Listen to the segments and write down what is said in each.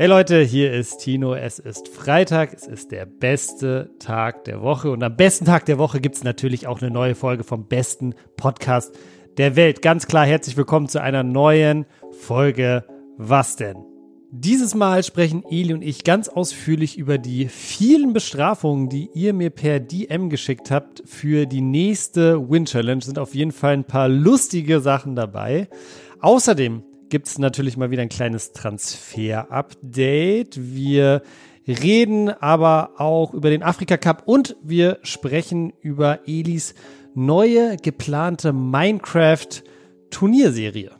Hey Leute, hier ist Tino. Es ist Freitag. Es ist der beste Tag der Woche. Und am besten Tag der Woche gibt es natürlich auch eine neue Folge vom besten Podcast der Welt. Ganz klar, herzlich willkommen zu einer neuen Folge. Was denn? Dieses Mal sprechen Eli und ich ganz ausführlich über die vielen Bestrafungen, die ihr mir per DM geschickt habt für die nächste Win Challenge. Sind auf jeden Fall ein paar lustige Sachen dabei. Außerdem gibt es natürlich mal wieder ein kleines Transfer-Update. Wir reden aber auch über den Afrika Cup und wir sprechen über Elis neue geplante Minecraft-Turnierserie.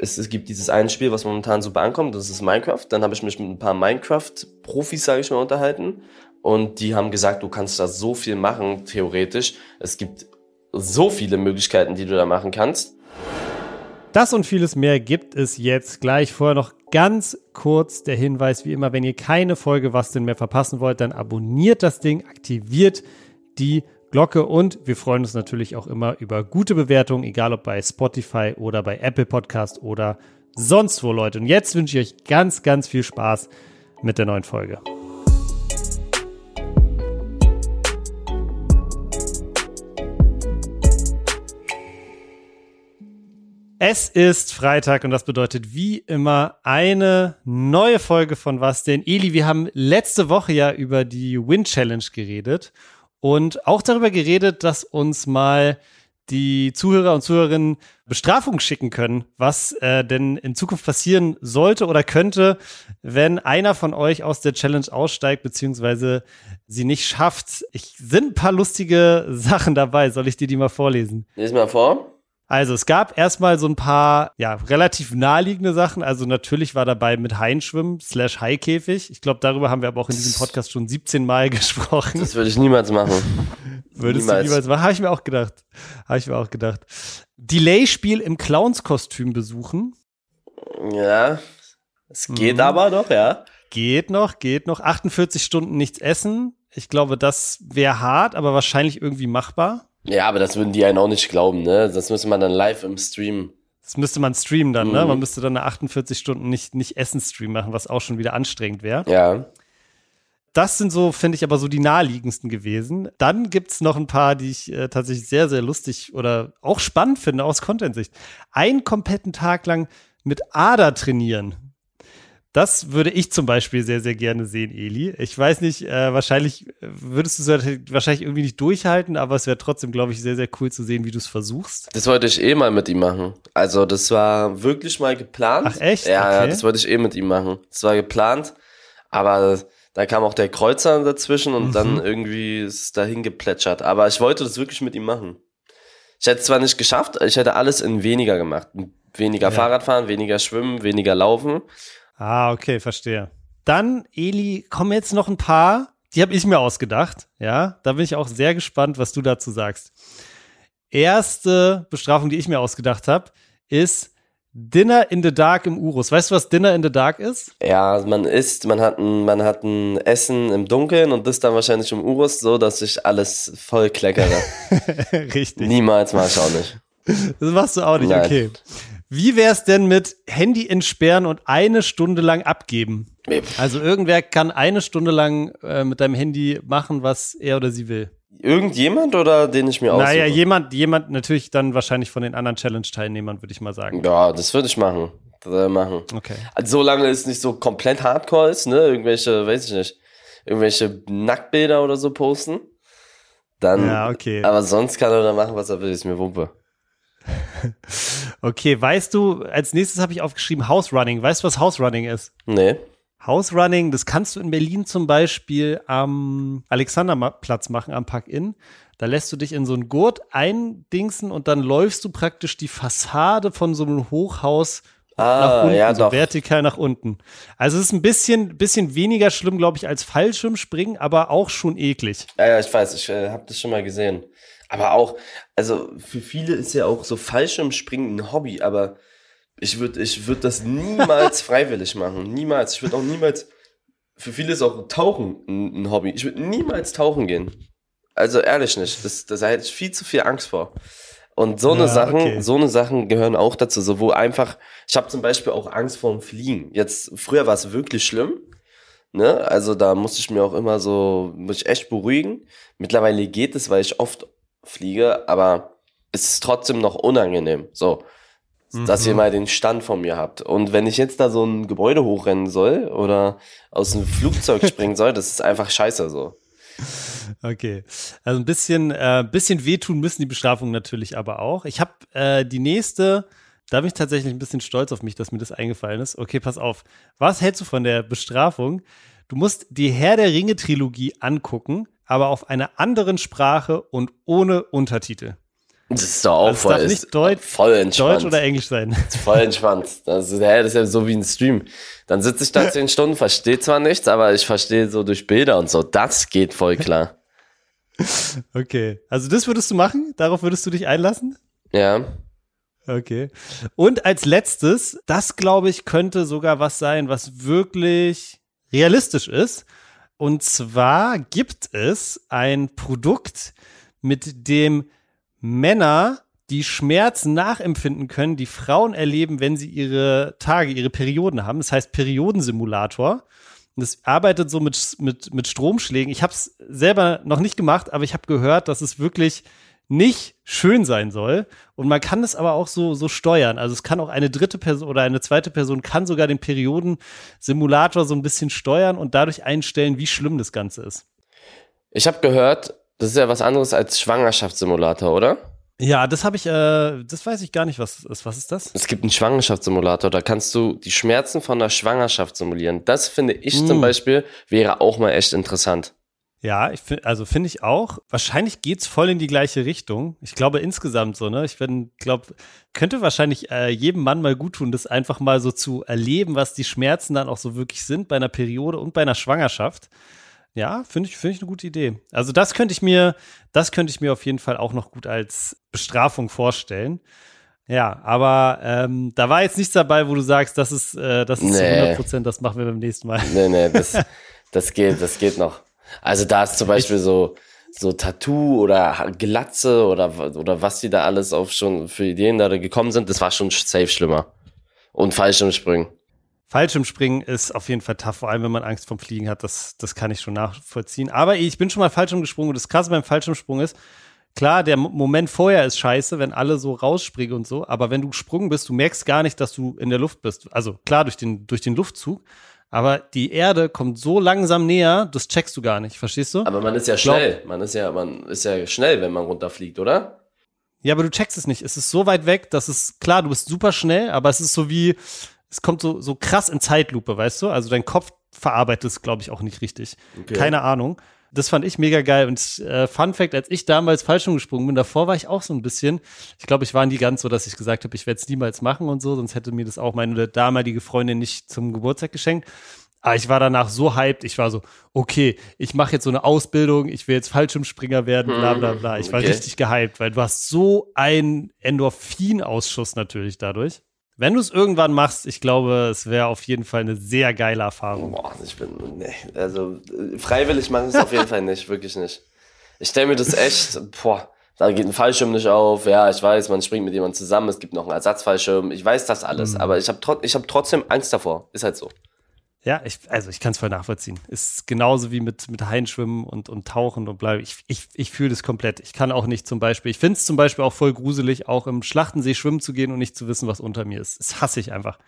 Es, es, gibt dieses eine Spiel, was momentan super ankommt, das ist Minecraft. Dann habe ich mich mit ein paar Minecraft-Profis, sage ich mal, unterhalten. Und die haben gesagt, du kannst da so viel machen, theoretisch. Es gibt so viele Möglichkeiten, die du da machen kannst. Das und vieles mehr gibt es jetzt gleich. Vorher noch ganz kurz der Hinweis, wie immer, wenn ihr keine Folge was denn mehr verpassen wollt, dann abonniert das Ding, aktiviert die Glocke und wir freuen uns natürlich auch immer über gute Bewertungen, egal ob bei Spotify oder bei Apple Podcast oder sonst wo, Leute. Und jetzt wünsche ich euch ganz, ganz viel Spaß mit der neuen Folge. Es ist Freitag und das bedeutet wie immer eine neue Folge von Was denn? Eli, wir haben letzte Woche ja über die Win Challenge geredet und auch darüber geredet, dass uns mal die Zuhörer und Zuhörerinnen Bestrafungen schicken können, was äh, denn in Zukunft passieren sollte oder könnte, wenn einer von euch aus der Challenge aussteigt, beziehungsweise sie nicht schafft. Ich sind ein paar lustige Sachen dabei. Soll ich dir die mal vorlesen? Lies mal vor. Also es gab erstmal so ein paar, ja, relativ naheliegende Sachen. Also natürlich war dabei mit Hainschwimmen slash Haikäfig. Ich glaube, darüber haben wir aber auch in diesem Podcast schon 17 Mal gesprochen. Das würde ich niemals machen. Würdest niemals. du niemals machen? Habe ich mir auch gedacht. Habe ich mir auch gedacht. Delay-Spiel im Clowns-Kostüm besuchen. Ja, es geht mhm. aber doch, ja. Geht noch, geht noch. 48 Stunden nichts essen. Ich glaube, das wäre hart, aber wahrscheinlich irgendwie machbar. Ja, aber das würden die einen auch nicht glauben, ne? Das müsste man dann live im Stream. Das müsste man streamen dann, ne? mhm. ne? Man müsste dann eine 48 Stunden nicht, nicht Essen-Stream machen, was auch schon wieder anstrengend wäre. Ja. Das sind so, finde ich, aber so die naheliegendsten gewesen. Dann gibt's noch ein paar, die ich äh, tatsächlich sehr, sehr lustig oder auch spannend finde aus Content-Sicht. Einen kompletten Tag lang mit Ader trainieren. Das würde ich zum Beispiel sehr, sehr gerne sehen, Eli. Ich weiß nicht, äh, wahrscheinlich würdest du es wahrscheinlich irgendwie nicht durchhalten, aber es wäre trotzdem, glaube ich, sehr, sehr cool zu sehen, wie du es versuchst. Das wollte ich eh mal mit ihm machen. Also, das war wirklich mal geplant. Ach, echt? Ja, okay. das wollte ich eh mit ihm machen. Das war geplant, aber da kam auch der Kreuzer dazwischen und mhm. dann irgendwie ist es dahin geplätschert. Aber ich wollte das wirklich mit ihm machen. Ich hätte es zwar nicht geschafft, ich hätte alles in weniger gemacht. Weniger ja. Fahrradfahren, weniger Schwimmen, weniger Laufen. Ah, okay, verstehe. Dann, Eli, kommen jetzt noch ein paar, die habe ich mir ausgedacht. Ja, da bin ich auch sehr gespannt, was du dazu sagst. Erste Bestrafung, die ich mir ausgedacht habe, ist Dinner in the Dark im Urus. Weißt du, was Dinner in the Dark ist? Ja, man isst, man hat ein, man hat ein Essen im Dunkeln und das dann wahrscheinlich im Urus, so dass ich alles voll kleckere. Richtig. Niemals mach ich auch nicht. Das machst du auch nicht, Nein. okay. Wie wär's denn mit Handy entsperren und eine Stunde lang abgeben? Also irgendwer kann eine Stunde lang äh, mit deinem Handy machen, was er oder sie will. Irgendjemand oder den ich mir aussuche? Naja, jemand, jemand natürlich dann wahrscheinlich von den anderen Challenge-Teilnehmern, würde ich mal sagen. Ja, das würde ich machen. Das machen. Okay. Also, solange es nicht so komplett hardcore ist, ne? Irgendwelche, weiß ich nicht, irgendwelche Nacktbilder oder so posten. Dann. Ja, okay. Aber sonst kann er da machen, was er will, ist mir Wumpe. okay, weißt du, als nächstes habe ich aufgeschrieben House Running. Weißt du, was House Running ist? Nee. House Running, das kannst du in Berlin zum Beispiel am Alexanderplatz machen, am Park-In. Da lässt du dich in so einen Gurt eindingsen und dann läufst du praktisch die Fassade von so einem Hochhaus ah, nach unten, ja, so vertikal nach unten. Also es ist ein bisschen, bisschen weniger schlimm, glaube ich, als Fallschirmspringen, aber auch schon eklig. Ja, ja ich weiß, ich äh, habe das schon mal gesehen. Aber auch, also für viele ist ja auch so Fallschirmspringen ein Hobby, aber ich würde ich würd das niemals freiwillig machen. Niemals. Ich würde auch niemals, für viele ist auch Tauchen ein, ein Hobby. Ich würde niemals tauchen gehen. Also ehrlich nicht. Das, das, da hätte ich viel zu viel Angst vor. Und so eine Ja, Sachen, okay. so eine Sachen gehören auch dazu, so wo einfach, ich habe zum Beispiel auch Angst vor dem Fliegen. Jetzt, früher war es wirklich schlimm, ne? Also da musste ich mir auch immer so, muss ich echt beruhigen. Mittlerweile geht es, weil ich oft fliege, aber es ist trotzdem noch unangenehm, so. Dass ihr mal den Stand von mir habt. Und wenn ich jetzt da so ein Gebäude hochrennen soll oder aus einem Flugzeug springen soll, das ist einfach scheiße so. Okay. Also ein bisschen, äh, bisschen wehtun müssen die Bestrafungen natürlich aber auch. Ich habe äh, die nächste, da bin ich tatsächlich ein bisschen stolz auf mich, dass mir das eingefallen ist. Okay, pass auf. Was hältst du von der Bestrafung? Du musst die Herr der Ringe-Trilogie angucken, aber auf einer anderen Sprache und ohne Untertitel. Das ist doch auch Also voll, darf nicht Deut- voll entspannt. Deutsch oder Englisch sein. ist voll entspannt. Das ist, hä, das ist ja so wie ein Stream. Dann sitze ich da zehn Stunden, verstehe zwar nichts, aber ich verstehe so durch Bilder und so. Das geht voll klar. Okay. Also das würdest du machen? Darauf würdest du dich einlassen? Ja. Okay. Und als letztes, das glaube ich, könnte sogar was sein, was wirklich realistisch ist. Und zwar gibt es ein Produkt, mit dem Männer die Schmerzen nachempfinden können, die Frauen erleben, wenn sie ihre Tage, ihre Perioden haben. Das heißt Periodensimulator. Und das arbeitet so mit, mit, mit Stromschlägen. Ich habe es selber noch nicht gemacht, aber ich habe gehört, dass es wirklich nicht schön sein soll. Und man kann es aber auch so, so steuern. Also es kann auch eine dritte Person oder eine zweite Person kann sogar den Periodensimulator so ein bisschen steuern und dadurch einstellen, wie schlimm das Ganze ist. Ich habe gehört, das ist ja was anderes als Schwangerschaftssimulator, oder? Ja, das habe ich, äh, das weiß ich gar nicht, was ist. Was ist das? Es gibt einen Schwangerschaftssimulator, da kannst du die Schmerzen von der Schwangerschaft simulieren. Das finde ich Mm. zum Beispiel, wäre auch mal echt interessant. Ja, ich find, also finde ich auch. Wahrscheinlich geht's voll in die gleiche Richtung. Ich glaube insgesamt so, ne? Ich bin, glaube, könnte wahrscheinlich äh, jedem Mann mal gut tun, das einfach mal so zu erleben, was die Schmerzen dann auch so wirklich sind bei einer Periode und bei einer Schwangerschaft. Ja, finde ich, finde ich eine gute Idee. Also das könnte ich mir, das könnte ich mir auf jeden Fall auch noch gut als Bestrafung vorstellen. Ja, aber ähm, da war jetzt nichts dabei, wo du sagst, das ist, äh, das ist zu Nee. 100 Prozent, das machen wir beim nächsten Mal. Nee, nee, das, das geht, das geht noch. Also da ist zum Beispiel so, so Tattoo oder Glatze oder, oder was die da alles auf schon für Ideen da gekommen sind, das war schon safe schlimmer. Und Fallschirmspringen. Fallschirmspringen ist auf jeden Fall tough, vor allem wenn man Angst vom Fliegen hat. Das, das kann ich schon nachvollziehen. Aber ich bin schon mal Fallschirm gesprungen und das Krasse beim Fallschirmsprung ist, klar, der Mo- Moment vorher ist scheiße, wenn alle so rausspringen und so, aber wenn du gesprungen bist, du merkst gar nicht, dass du in der Luft bist. Also klar, durch den, durch den Luftzug, aber die Erde kommt so langsam näher, das checkst du gar nicht, verstehst du? Aber man ist ja glaub- schnell. Man ist ja, man ist ja schnell, wenn man runterfliegt, oder? Ja, aber du checkst es nicht. Es ist so weit weg, dass es, klar, du bist super schnell, aber es ist so wie, es kommt so, so krass in Zeitlupe, weißt du? Also dein Kopf verarbeitet es, glaube ich, auch nicht richtig. Okay. Keine Ahnung. Das fand ich mega geil. Und äh, Fun Fact, als ich damals Fallschirm gesprungen bin, davor war ich auch so ein bisschen, ich glaube, ich war nie ganz so, dass ich gesagt habe, ich werde es niemals machen und so, sonst hätte mir das auch meine damalige Freundin nicht zum Geburtstag geschenkt. Aber ich war danach so hyped, ich war so, okay, ich mache jetzt so eine Ausbildung, ich will jetzt Fallschirmspringer werden, bla bla bla. Ich war Okay. richtig gehyped, weil du hast so einen Endorphinausschuss natürlich dadurch. Wenn du es irgendwann machst, ich glaube, es wäre auf jeden Fall eine sehr geile Erfahrung. Boah, ich bin, nee, also äh, freiwillig mache ich es auf jeden Fall nicht, wirklich nicht. Ich stelle mir das echt, boah, da geht ein Fallschirm nicht auf, ja, ich weiß, man springt mit jemandem zusammen, es gibt noch einen Ersatzfallschirm, ich weiß das alles, aber ich habe tro ich hab trotzdem Angst davor, ist halt so. Ja, ich, also ich kann es voll nachvollziehen. Ist genauso wie mit, mit Heinschwimmen und, und Tauchen und bleibe. Ich, ich, ich fühle das komplett. Ich kann auch nicht zum Beispiel, ich finde es zum Beispiel auch voll gruselig, auch im Schlachtensee schwimmen zu gehen und nicht zu wissen, was unter mir ist. Das hasse ich einfach.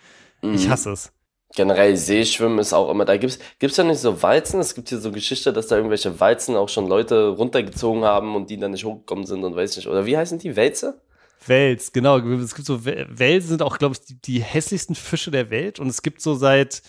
Ich Mhm. hasse es. Generell Seeschwimmen ist auch immer, da gibt's gibt's ja nicht so Walzen, es gibt hier so Geschichte, dass da irgendwelche Walzen auch schon Leute runtergezogen haben und die dann nicht hochgekommen sind und weiß nicht, oder wie heißen die, Wälze? Wels, genau. Es gibt so, Wel- Wels sind auch, glaube ich, die, die hässlichsten Fische der Welt. Und es gibt so seit,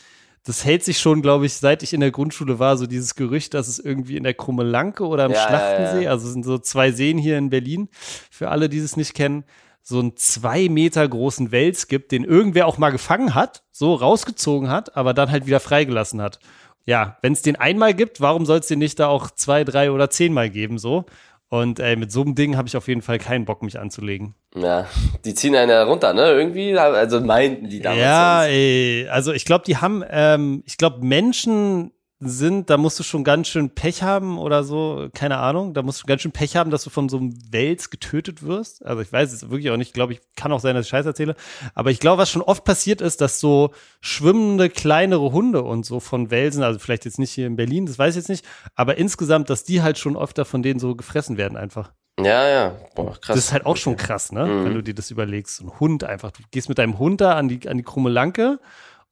das hält sich schon, glaube ich, seit ich in der Grundschule war, so dieses Gerücht, dass es irgendwie in der Krummelanke oder im Ja, Schlachtensee, also es sind so zwei Seen hier in Berlin, für alle, die es nicht kennen, so einen zwei Meter großen Wels gibt, den irgendwer auch mal gefangen hat, so rausgezogen hat, aber dann halt wieder freigelassen hat. Ja, wenn es den einmal gibt, warum soll es den nicht da auch zwei, drei oder zehnmal geben, so? Und ey, mit so einem Ding habe ich auf jeden Fall keinen Bock, mich anzulegen. Ja, die ziehen einen ja runter, ne? Irgendwie, also meinten die damals. Ja, sonst. ey, also ich glaube, die haben, ähm, ich glaube, Menschen sind, da musst du schon ganz schön Pech haben oder so, keine Ahnung. Da musst du ganz schön Pech haben, dass du von so einem Wels getötet wirst. Also ich weiß es wirklich auch nicht, glaube ich, kann auch sein, dass ich Scheiß erzähle. Aber ich glaube, was schon oft passiert ist, dass so schwimmende kleinere Hunde und so von Welsen, also vielleicht jetzt nicht hier in Berlin, das weiß ich jetzt nicht, aber insgesamt, dass die halt schon öfter von denen so gefressen werden einfach. Ja, ja, boah, krass. Das ist halt auch schon krass, ne? Mhm. Wenn du dir das überlegst. So ein Hund einfach. Du gehst mit deinem Hund da an die, an die krumme Lanke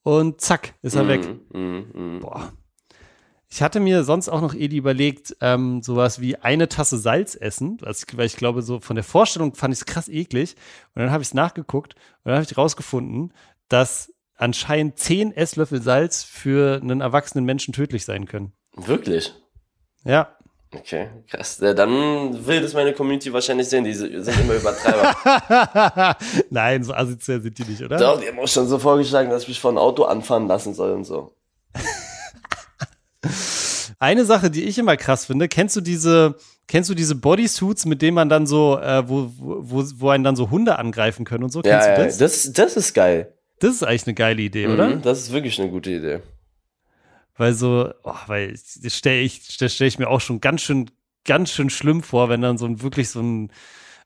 und zack, ist er mhm. weg. Mhm. mhm. Boah. Ich hatte mir sonst auch noch Edi überlegt, ähm, sowas wie eine Tasse Salz essen, weil ich glaube, so von der Vorstellung fand ich es krass eklig. Und dann habe ich es nachgeguckt und dann habe ich rausgefunden, dass anscheinend zehn Esslöffel Salz für einen erwachsenen Menschen tödlich sein können. Wirklich? Ja. Okay, krass. Ja, dann will das meine Community wahrscheinlich sehen. Die sind immer Übertreiber. Nein, so asozial sind die nicht, oder? Doch, die haben auch schon so vorgeschlagen, dass ich mich von Auto anfahren lassen soll und so. Eine Sache, die ich immer krass finde, kennst du diese, kennst du diese Bodysuits, mit denen man dann so, äh, wo, wo, wo einen dann so Hunde angreifen können und so? Ja, kennst du das? Ja, das, das ist geil. Das ist eigentlich eine geile Idee, mhm, oder? Das ist wirklich eine gute Idee. Weil so, oh, weil das stelle ich, das stelle ich mir auch schon ganz schön, ganz schön schlimm vor, wenn dann so ein wirklich so ein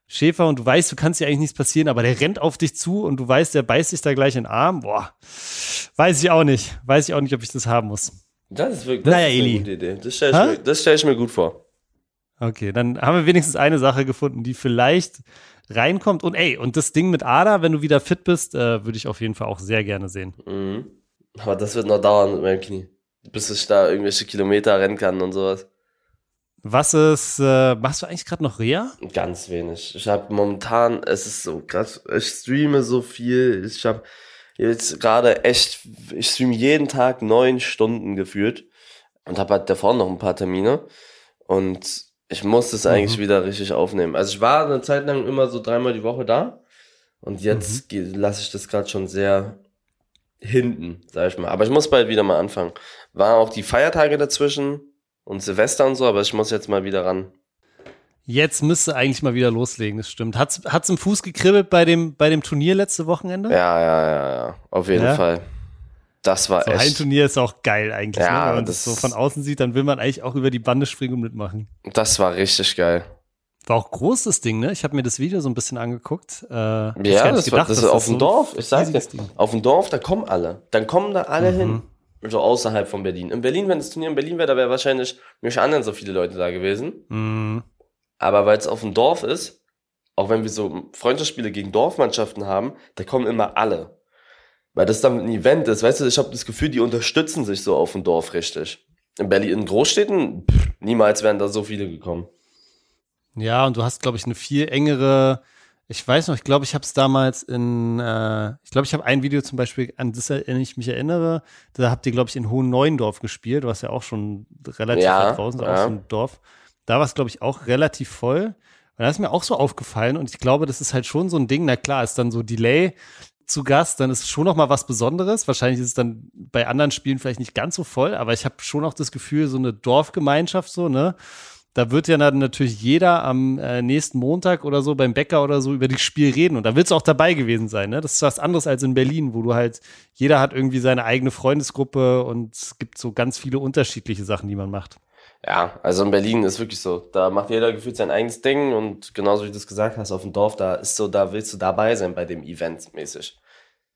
Schäfer und du weißt, du kannst dir eigentlich nichts passieren, aber der rennt auf dich zu und du weißt, der beißt sich da gleich in den Arm. Boah, weiß ich auch nicht. Weiß ich auch nicht, ob ich das haben muss. Das ist wirklich das naja, ist eine gute Idee. Das stelle ich, stell ich mir gut vor. Okay, dann haben wir wenigstens eine Sache gefunden, die vielleicht reinkommt. Und ey, und das Ding mit Ada, wenn du wieder fit bist, äh, würde ich auf jeden Fall auch sehr gerne sehen. Mhm. Aber das wird noch dauern mit meinem Knie. Bis ich da irgendwelche Kilometer rennen kann und sowas. Was ist, äh, machst du eigentlich gerade noch Reha? Ganz wenig. Ich habe momentan, es ist so krass, ich streame so viel. Ich habe jetzt gerade echt, ich streame jeden Tag neun Stunden gefühlt und habe halt davor noch ein paar Termine und ich muss es eigentlich mhm. wieder richtig aufnehmen. Also ich war eine Zeit lang immer so dreimal die Woche da und jetzt mhm. lasse ich das gerade schon sehr hinten, sag ich mal. Aber ich muss bald wieder mal anfangen. War auch die Feiertage dazwischen und Silvester und so, aber ich muss jetzt mal wieder ran. Jetzt müsste eigentlich mal wieder loslegen, das stimmt. Hat's, hat's im Fuß gekribbelt bei dem, bei dem Turnier letzte Wochenende? Ja, ja, ja, ja. Auf jeden ja. Fall. Das war so echt. Ein Turnier ist auch geil eigentlich. Ja, ne? Wenn man das, das so von außen sieht, dann will man eigentlich auch über die Bande springen und mitmachen. Das war richtig geil. War auch groß das Ding, ne? Ich habe mir das Video so ein bisschen angeguckt. Äh, ja, das, gedacht, war, das ist auf dem so Dorf. Ich sag dir, auf dem Dorf, da kommen alle. Dann kommen da alle mhm. hin. So außerhalb von Berlin. In Berlin, wenn das Turnier in Berlin wäre, da wäre wahrscheinlich nicht anderen so viele Leute da gewesen. Mhm. Aber weil es auf dem Dorf ist, auch wenn wir so Freundschaftsspiele gegen Dorfmannschaften haben, da kommen immer alle. Weil das dann ein Event ist, weißt du, ich habe das Gefühl, die unterstützen sich so auf dem Dorf richtig. In Berlin, in Großstädten, pff, niemals wären da so viele gekommen. Ja, und du hast, glaube ich, eine viel engere, ich weiß noch, ich glaube, ich habe es damals in, äh, ich glaube, ich habe ein Video zum Beispiel, an das ich mich erinnere, da habt ihr, glaube ich, in Hohen Neuendorf gespielt, was ja auch schon relativ ja, weit draußen, ja. auch so ein Dorf. Da war es, glaube ich, auch relativ voll. Und da ist mir auch so aufgefallen und ich glaube, das ist halt schon so ein Ding. Na klar, ist dann so Delay zu Gast, dann ist es schon noch mal was Besonderes. Wahrscheinlich ist es dann bei anderen Spielen vielleicht nicht ganz so voll, aber ich habe schon auch das Gefühl, so eine Dorfgemeinschaft so, ne? Da wird ja dann natürlich jeder am äh, nächsten Montag oder so beim Bäcker oder so über das Spiel reden und da willst du auch dabei gewesen sein, ne? Das ist was anderes als in Berlin, wo du halt, jeder hat irgendwie seine eigene Freundesgruppe und es gibt so ganz viele unterschiedliche Sachen, die man macht. Ja, also in Berlin ist wirklich so. Da macht jeder gefühlt sein eigenes Ding und genauso wie du es gesagt hast, auf dem Dorf, da ist so, da willst du dabei sein bei dem Event mäßig.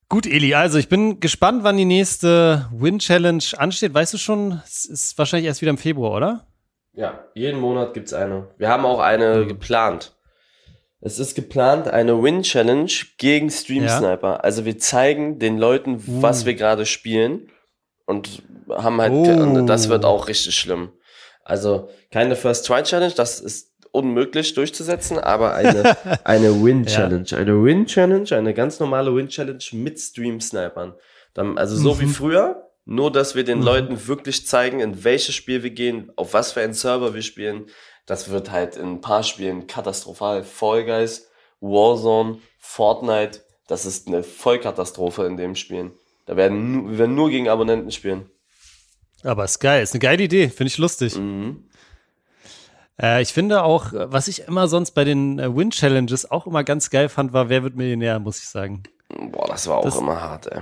Gut, Eli, also ich bin gespannt, wann die nächste Win Challenge ansteht. Weißt du schon, es ist wahrscheinlich erst wieder im Februar, oder? Ja, jeden Monat gibt's eine. Wir haben auch eine mhm. geplant. Es ist geplant eine Win Challenge gegen Stream Sniper. Ja. Also wir zeigen den Leuten, uh. was wir gerade spielen und haben halt, oh. das wird auch richtig schlimm. Also keine First Try Challenge, das ist unmöglich durchzusetzen, aber eine, eine Win Challenge. Ja. Eine Win Challenge, eine ganz normale Win Challenge mit Stream Snipern. Dann, also so mhm. wie früher, nur dass wir den mhm. Leuten wirklich zeigen, in welches Spiel wir gehen, auf was für einen Server wir spielen. Das wird halt in ein paar Spielen katastrophal. Fall Guys, Warzone, Fortnite, das ist eine Vollkatastrophe in dem Spielen. Da werden, wir werden nur gegen Abonnenten spielen. Aber ist geil, ist eine geile Idee, finde ich lustig. Mhm. Äh, ich finde auch, was ich immer sonst bei den äh, Win-Challenges auch immer ganz geil fand, war Wer wird Millionär, muss ich sagen. Boah, das war auch das, immer hart, ey.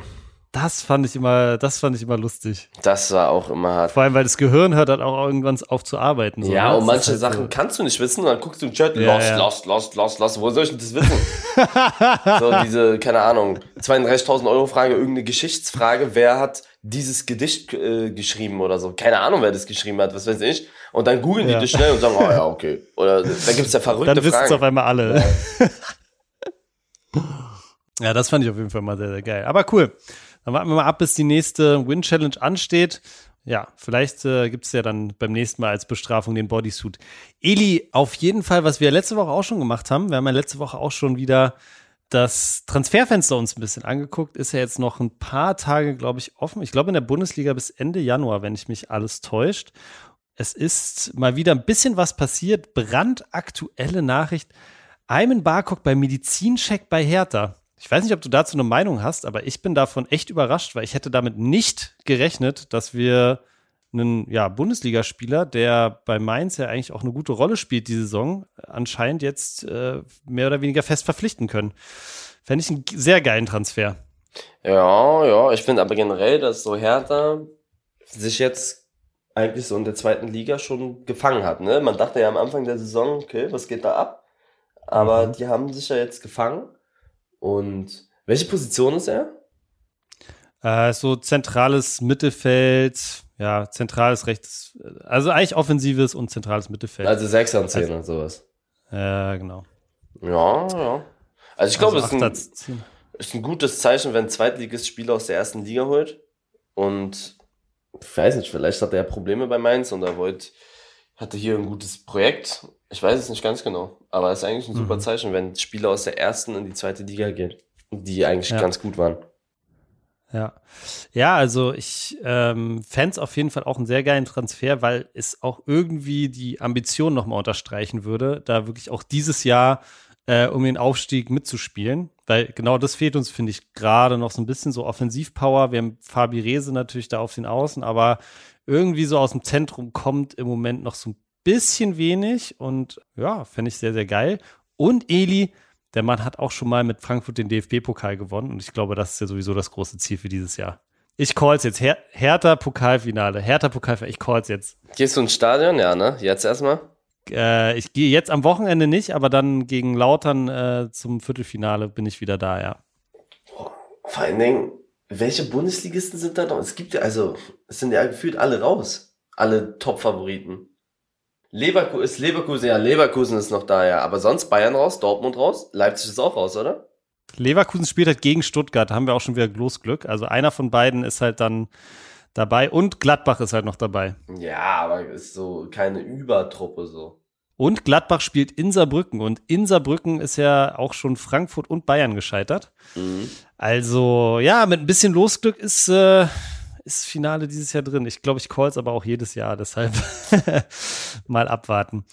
Das fand ich immer, das fand ich immer lustig. Das war auch immer hart. Vor allem, weil das Gehirn hört dann auch irgendwann auf zu arbeiten. So, ja, ne? und manche halt Sachen so. kannst du nicht wissen und dann guckst du im Chat, ja, lost, ja. lost, lost, lost, lost. Wo soll ich denn das wissen? so diese, keine Ahnung, 32.000 Euro Frage, irgendeine Geschichtsfrage, wer hat dieses Gedicht äh, geschrieben oder so. Keine Ahnung, wer das geschrieben hat, was weiß ich. Und dann googeln ja. die das schnell und sagen, oh ja, okay. Oder da gibt's ja verrückte dann Fragen. Dann wissen es auf einmal alle. Ja. ja, das fand ich auf jeden Fall mal sehr, sehr geil. Aber cool. Dann warten wir mal ab, bis die nächste Win-Challenge ansteht. Ja, vielleicht äh, gibt es ja dann beim nächsten Mal als Bestrafung den Bodysuit. Eli, auf jeden Fall, was wir letzte Woche auch schon gemacht haben, wir haben ja letzte Woche auch schon wieder das Transferfenster uns ein bisschen angeguckt, ist ja jetzt noch ein paar Tage, glaube ich, offen. Ich glaube in der Bundesliga bis Ende Januar, wenn ich mich alles täuscht. Es ist mal wieder ein bisschen was passiert. Brandaktuelle Nachricht. Ayman Barkok beim Medizincheck bei Hertha. Ich weiß nicht, ob du dazu eine Meinung hast, aber ich bin davon echt überrascht, weil ich hätte damit nicht gerechnet, dass wir einen ja, Bundesligaspieler, der bei Mainz ja eigentlich auch eine gute Rolle spielt, die Saison, anscheinend jetzt äh, mehr oder weniger fest verpflichten können. Fände ich einen sehr geilen Transfer. Ja, ja, ich finde aber generell, dass so Hertha sich jetzt eigentlich so in der zweiten Liga schon gefangen hat. Ne? Man dachte ja am Anfang der Saison, okay, was geht da ab? Aber mhm. die haben sich ja jetzt gefangen. Und welche Position ist er? Äh, so zentrales Mittelfeld, ja, zentrales rechtes, also eigentlich offensives und zentrales Mittelfeld. Also Sechser und Zehner, also, sowas. Ja, genau. Ja, ja. Also ich glaube, also es ist ein, ist ein gutes Zeichen, wenn ein Zweitligist Spieler aus der ersten Liga holt. Und ich weiß nicht, vielleicht hat er Probleme bei Mainz und er wollte, hatte hier ein gutes Projekt. Ich weiß es nicht ganz genau. Aber es ist eigentlich ein super mhm. Zeichen, wenn Spieler aus der ersten in die zweite Liga gehen, die eigentlich ja. ganz gut waren. Ja. Ja, also ich ähm, fände auf jeden Fall auch einen sehr geilen Transfer, weil es auch irgendwie die Ambition nochmal unterstreichen würde, da wirklich auch dieses Jahr äh, um den Aufstieg mitzuspielen. Weil genau das fehlt uns, finde ich, gerade noch so ein bisschen so Offensivpower. Wir haben Fabi Rese natürlich da auf den Außen, aber irgendwie so aus dem Zentrum kommt im Moment noch so ein bisschen wenig und ja, fände ich sehr, sehr geil. Und Eli, der Mann hat auch schon mal mit Frankfurt den DFB-Pokal gewonnen und ich glaube, das ist ja sowieso das große Ziel für dieses Jahr. Ich call's jetzt. Her Hertha Pokalfinale. Hertha Pokalfinale. Ich call's jetzt. Gehst du ins Stadion? Ja, ne? Jetzt erstmal? Äh, ich gehe jetzt am Wochenende nicht, aber dann gegen Lautern äh, zum Viertelfinale bin ich wieder da, ja. Vor allen Dingen, welche Bundesligisten sind da noch? Es gibt ja, also, es sind ja gefühlt alle raus. Alle Top-Favoriten. Leverkusen ist Leverkusen, ja, Leverkusen ist noch da, ja. Aber sonst Bayern raus, Dortmund raus, Leipzig ist auch raus, oder? Leverkusen spielt halt gegen Stuttgart, da haben wir auch schon wieder Glück. Also einer von beiden ist halt dann dabei und Gladbach ist halt noch dabei. Ja, aber ist so keine Übertruppe so. Und Gladbach spielt in Saarbrücken und in Saarbrücken ist ja auch schon Frankfurt und Bayern gescheitert. Mhm. Also ja, mit ein bisschen Losglück ist äh, ist Finale dieses Jahr drin. Ich glaube, ich call es aber auch jedes Jahr, deshalb mal abwarten.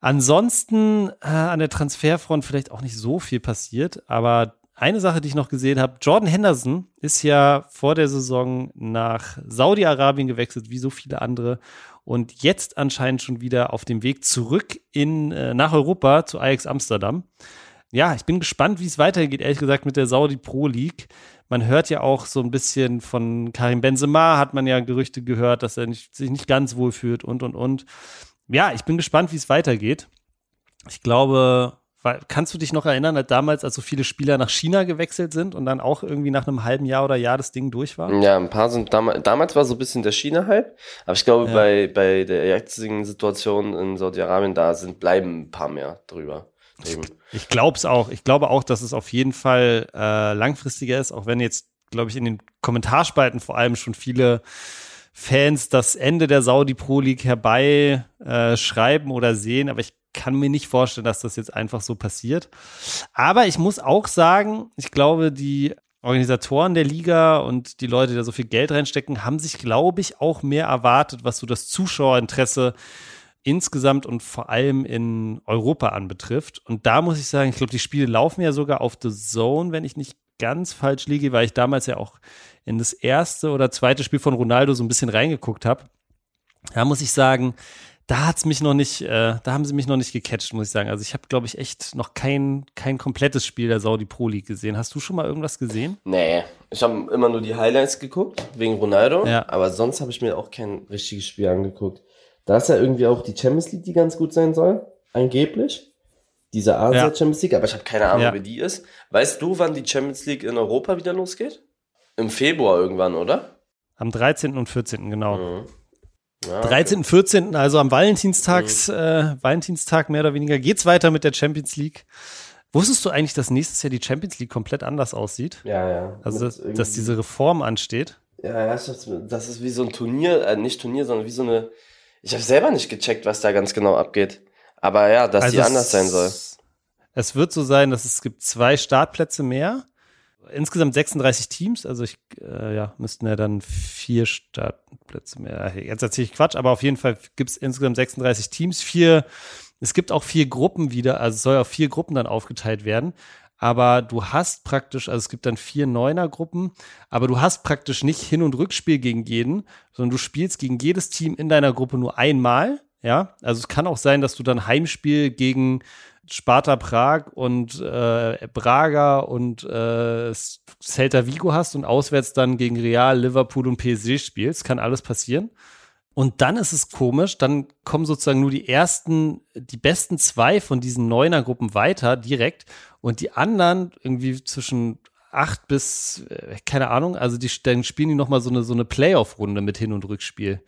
Ansonsten äh, an der Transferfront vielleicht auch nicht so viel passiert, aber eine Sache, die ich noch gesehen habe, Jordan Henderson ist ja vor der Saison nach Saudi-Arabien gewechselt, wie so viele andere, und jetzt anscheinend schon wieder auf dem Weg zurück in, äh, nach Europa zu Ajax Amsterdam. Ja, ich bin gespannt, wie es weitergeht, ehrlich gesagt, mit der Saudi Pro League. Man hört ja auch so ein bisschen von Karim Benzema, hat man ja Gerüchte gehört, dass er nicht, sich nicht ganz wohl fühlt und, und, und. Ja, ich bin gespannt, wie es weitergeht. Ich glaube, kannst du dich noch erinnern, als damals, als so viele Spieler nach China gewechselt sind und dann auch irgendwie nach einem halben Jahr oder Jahr das Ding durch war? Ja, ein paar sind damals, damals war so ein bisschen der China-Hype, aber ich glaube, ja. bei, bei der jetzigen Situation in Saudi-Arabien, da sind, bleiben ein paar mehr drüber. Eben. Ich glaube es auch. Ich glaube auch, dass es auf jeden Fall äh, langfristiger ist, auch wenn jetzt, glaube ich, in den Kommentarspalten vor allem schon viele Fans das Ende der Saudi Pro League herbei äh, oder sehen, aber ich kann mir nicht vorstellen, dass das jetzt einfach so passiert. Aber ich muss auch sagen, ich glaube, die Organisatoren der Liga und die Leute, die da so viel Geld reinstecken, haben sich, glaube ich, auch mehr erwartet, was so das Zuschauerinteresse insgesamt und vor allem in Europa anbetrifft. Und da muss ich sagen, ich glaube, die Spiele laufen ja sogar auf The Zone, wenn ich nicht ganz falsch liege, weil ich damals ja auch in das erste oder zweite Spiel von Ronaldo so ein bisschen reingeguckt habe. Da muss ich sagen, da hat's mich noch nicht, äh, da haben sie mich noch nicht gecatcht, muss ich sagen. Also ich habe, glaube ich, echt noch kein, kein komplettes Spiel der Saudi Pro League gesehen. Hast du schon mal irgendwas gesehen? Nee, ich habe immer nur die Highlights geguckt, wegen Ronaldo. Ja. Aber sonst habe ich mir auch kein richtiges Spiel angeguckt. Da ist ja irgendwie auch die Champions League, die ganz gut sein soll, angeblich. Diese Asia Ja. Champions League, aber ich habe keine Ahnung, Ja. wie die ist. Weißt du, wann die Champions League in Europa wieder losgeht? Im Februar irgendwann, oder? Am 13. und 14. genau. Mhm. Ja, okay. 13. und 14. also am Valentinstags, äh, Valentinstag mehr oder weniger, geht's weiter mit der Champions League. Wusstest du eigentlich, dass nächstes Jahr die Champions League komplett anders aussieht? Ja, ja. Also, dass, dass diese Reform ansteht? Ja, ja, das ist wie so ein Turnier, äh, nicht Turnier, sondern wie so eine. Ich habe selber nicht gecheckt, was da ganz genau abgeht. Aber ja, dass die Also anders sein soll. es- Es wird so sein, dass es gibt zwei Startplätze mehr. Insgesamt 36 Teams, also ich, äh, ja, müssten ja dann vier Startplätze mehr. Jetzt erzähle ich Quatsch, aber auf jeden Fall gibt es insgesamt 36 Teams. Vier, es gibt auch vier Gruppen wieder, also es soll auf vier Gruppen dann aufgeteilt werden. Aber du hast praktisch, also es gibt dann vier Neuner-Gruppen, aber du hast praktisch nicht Hin- und Rückspiel gegen jeden, sondern du spielst gegen jedes Team in deiner Gruppe nur einmal. Ja, also es kann auch sein, dass du dann Heimspiel gegen Sparta Prag und äh, Braga und äh, Celta Vigo hast und auswärts dann gegen Real, Liverpool und PSG spielst. Kann alles passieren. Und dann ist es komisch, dann kommen sozusagen nur die ersten, die besten zwei von diesen Neuner-Gruppen weiter direkt und die anderen irgendwie zwischen acht bis, äh, keine Ahnung, also die, dann spielen die nochmal so eine, so eine Playoff-Runde mit Hin- und Rückspiel.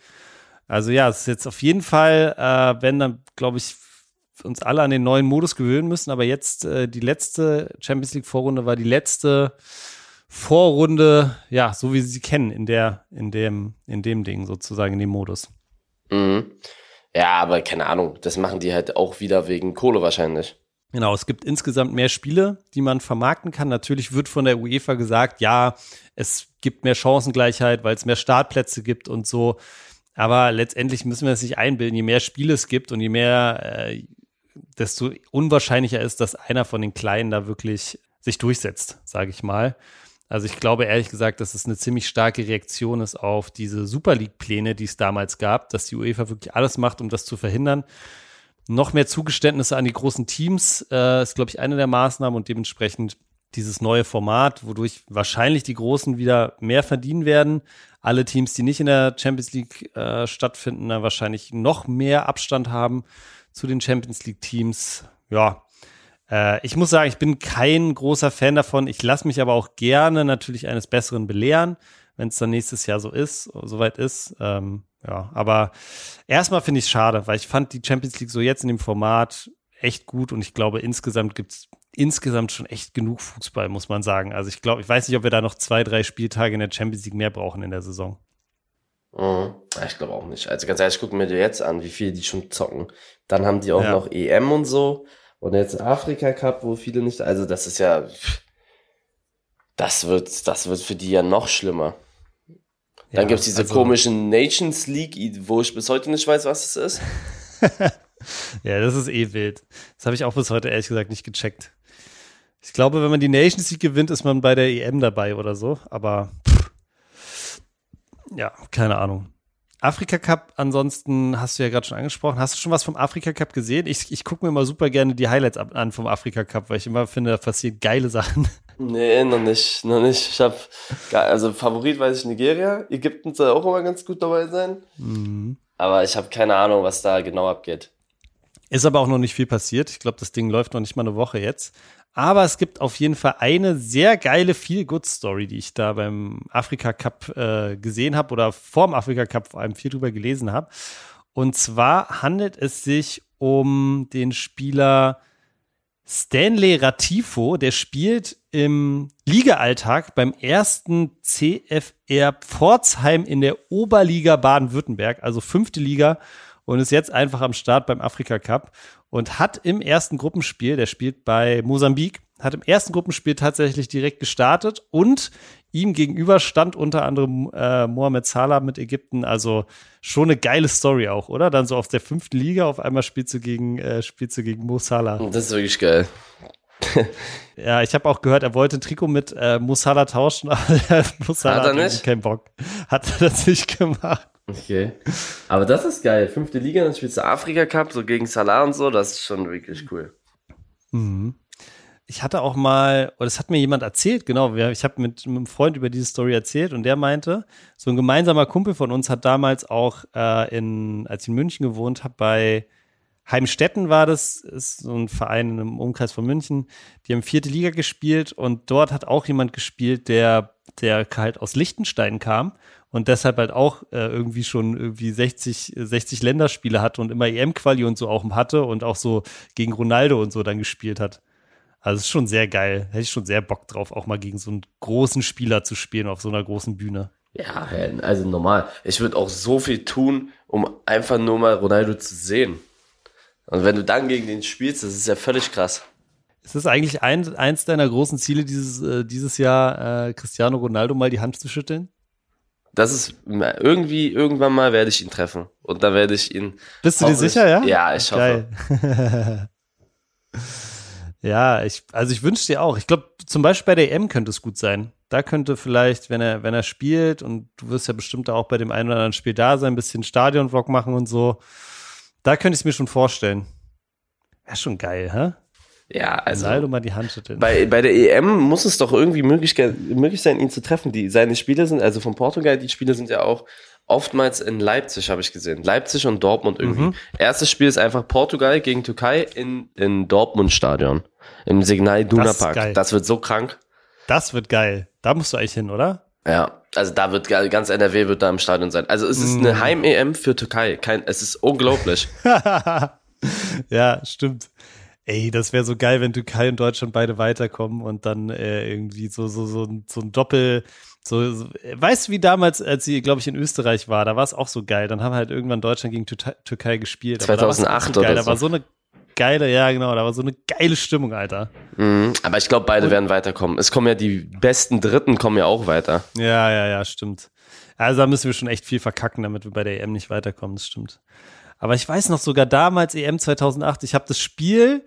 Also ja, es ist jetzt auf jeden Fall, äh, wenn dann, glaube ich, uns alle an den neuen Modus gewöhnen müssen, aber jetzt äh, die letzte Champions League Vorrunde war die letzte Vorrunde, ja, so wie sie sie kennen, in der, in dem, in dem Ding sozusagen, in dem Modus. Mhm. Ja, aber keine Ahnung, das machen die halt auch wieder wegen Kohle wahrscheinlich. Genau, es gibt insgesamt mehr Spiele, die man vermarkten kann. Natürlich wird von der UEFA gesagt, ja, es gibt mehr Chancengleichheit, weil es mehr Startplätze gibt und so. Aber letztendlich müssen wir es nicht einbilden. Je mehr Spiele es gibt und je mehr, äh, desto unwahrscheinlicher ist, dass einer von den Kleinen da wirklich sich durchsetzt, sage ich mal. Also ich glaube ehrlich gesagt, dass es eine ziemlich starke Reaktion ist auf diese Super League-Pläne, die es damals gab, dass die UEFA wirklich alles macht, um das zu verhindern. Noch mehr Zugeständnisse an die großen Teams äh, ist, glaube ich, eine der Maßnahmen und dementsprechend dieses neue Format, wodurch wahrscheinlich die Großen wieder mehr verdienen werden. Alle Teams, die nicht in der Champions League äh, stattfinden, dann wahrscheinlich noch mehr Abstand haben zu den Champions League Teams. Ja, äh, ich muss sagen, ich bin kein großer Fan davon. Ich lasse mich aber auch gerne natürlich eines Besseren belehren, wenn es dann nächstes Jahr so ist, soweit ist. Ähm, ja, aber erstmal finde ich es schade, weil ich fand die Champions League so jetzt in dem Format echt gut und ich glaube, insgesamt gibt es insgesamt schon echt genug Fußball, muss man sagen. Also ich glaube, ich weiß nicht, ob wir da noch zwei, drei Spieltage in der Champions League mehr brauchen in der Saison. Mhm. Ich glaube auch nicht. Also ganz ehrlich, guck mir dir jetzt an, wie viel die schon zocken. Dann haben die auch Ja. noch EM und so. Und jetzt Afrika Cup, wo viele nicht. Also das ist ja. Das wird, das wird für die ja noch schlimmer. Dann Ja, gibt's diese also- komischen Nations League, wo ich bis heute nicht weiß, was es ist. Ja, das ist eh wild. Das habe ich auch bis heute ehrlich gesagt nicht gecheckt. Ich glaube, wenn man die Nations League gewinnt, ist man bei der EM dabei oder so. Aber pff, ja, keine Ahnung. Afrika Cup, ansonsten hast du ja gerade schon angesprochen. Hast du schon was vom Afrika Cup gesehen? Ich, ich gucke mir immer super gerne die Highlights an vom Afrika Cup, weil ich immer finde, da passieren geile Sachen. Nee, noch nicht, noch nicht. Ich hab, gar- also Favorit weiß ich Nigeria. Ägypten soll auch immer ganz gut dabei sein. Mhm. Aber ich habe keine Ahnung, was da genau abgeht. Ist aber auch noch nicht viel passiert. Ich glaube, das Ding läuft noch nicht mal eine Woche jetzt. Aber es gibt auf jeden Fall eine sehr geile Feel-Good-Story, die ich da beim Afrika Cup äh, gesehen habe oder vorm Afrika Cup vor allem viel drüber gelesen habe. Und zwar handelt es sich um den Spieler Stanley Ratifo, der spielt im Ligaalltag beim ersten CFR Pforzheim in der Oberliga Baden-Württemberg, also fünfte Liga und ist jetzt einfach am Start beim Afrika Cup und hat im ersten Gruppenspiel, der spielt bei Mosambik, hat im ersten Gruppenspiel tatsächlich direkt gestartet und ihm gegenüber stand unter anderem äh, Mohamed Salah mit Ägypten. Also schon eine geile Story auch, oder? Dann so auf der fünften Liga, auf einmal spielst du gegen, äh, spielst du gegen Mo Salah. Das ist wirklich geil. Ja, ich habe auch gehört, er wollte ein Trikot mit äh, Mo Salah tauschen, aber Mo Salah Hat er nicht? keinen Bock. Hat er das nicht gemacht. Okay. Aber das ist geil. Fünfte Liga, dann spielst du Afrika Cup, so gegen Salah und so, das ist schon wirklich cool. Mhm. Ich hatte auch mal, oder das hat mir jemand erzählt, genau, ich habe mit, mit, einem Freund über diese Story erzählt und der meinte, so ein gemeinsamer Kumpel von uns hat damals auch äh, in, als ich in München gewohnt habe, bei Heimstetten war das, ist so ein Verein im Umkreis von München, die haben vierte Liga gespielt und dort hat auch jemand gespielt, der, der halt aus Liechtenstein kam und deshalb halt auch äh, irgendwie schon irgendwie 60, 60 Länderspiele hatte und immer EM-Quali und so auch hatte und auch so gegen Ronaldo und so dann gespielt hat. Also ist schon sehr geil. Hätte ich schon sehr Bock drauf, auch mal gegen so einen großen Spieler zu spielen auf so einer großen Bühne. Ja, also normal. Ich würde auch so viel tun, um einfach nur mal Ronaldo zu sehen. Und wenn du dann gegen den spielst, das ist ja völlig krass. Ist es eigentlich ein, eins deiner großen Ziele dieses, äh, dieses Jahr, äh, Cristiano Ronaldo mal die Hand zu schütteln? Das ist irgendwie, irgendwann mal werde ich ihn treffen. Und dann werde ich ihn. Bist du dir sicher, ja? Ja, ich hoffe. Geil. ja, ich, also ich wünsche dir auch. Ich glaube, zum Beispiel bei der EM könnte es gut sein. Da könnte vielleicht, wenn er, wenn er spielt, und du wirst ja bestimmt auch bei dem einen oder anderen Spiel da sein, ein bisschen Stadionvlog machen und so. Da könnte ich es mir schon vorstellen. Wäre schon geil, hä? Ja, also. Ronaldo mal die Hand schütteln. Bei, bei der EM muss es doch irgendwie möglich, möglich sein, ihn zu treffen. Die, seine Spiele sind, also von Portugal, die Spiele sind ja auch oftmals in Leipzig, habe ich gesehen. Leipzig und Dortmund irgendwie. Mhm. Erstes Spiel ist einfach Portugal gegen Türkei in, in Dortmund Stadion. Im Signal Iduna Park. Das, das wird so krank. Das wird geil. Da musst du eigentlich hin, oder? Ja, also da wird ganz NRW wird da im Stadion sein. Also es ist mhm. eine Heim-EM für Türkei. Kein, es ist unglaublich. ja, stimmt. Ey, das wäre so geil, wenn Türkei und Deutschland beide weiterkommen und dann äh, irgendwie so, so, so, so ein Doppel, so, so, weißt du, wie damals, als sie, glaube ich, in Österreich war, da war es auch so geil. Dann haben halt irgendwann Deutschland gegen Tür Türkei gespielt. 2008 so geil. oder so. Da war so eine geile, ja genau, da war so eine geile Stimmung, Alter. Mhm, aber ich glaube, beide und, werden weiterkommen. Es kommen ja die besten Dritten kommen ja auch weiter. Ja, ja, ja, stimmt. Also da müssen wir schon echt viel verkacken, damit wir bei der EM nicht weiterkommen, das stimmt. Aber ich weiß noch sogar damals, EM 2008, ich habe das Spiel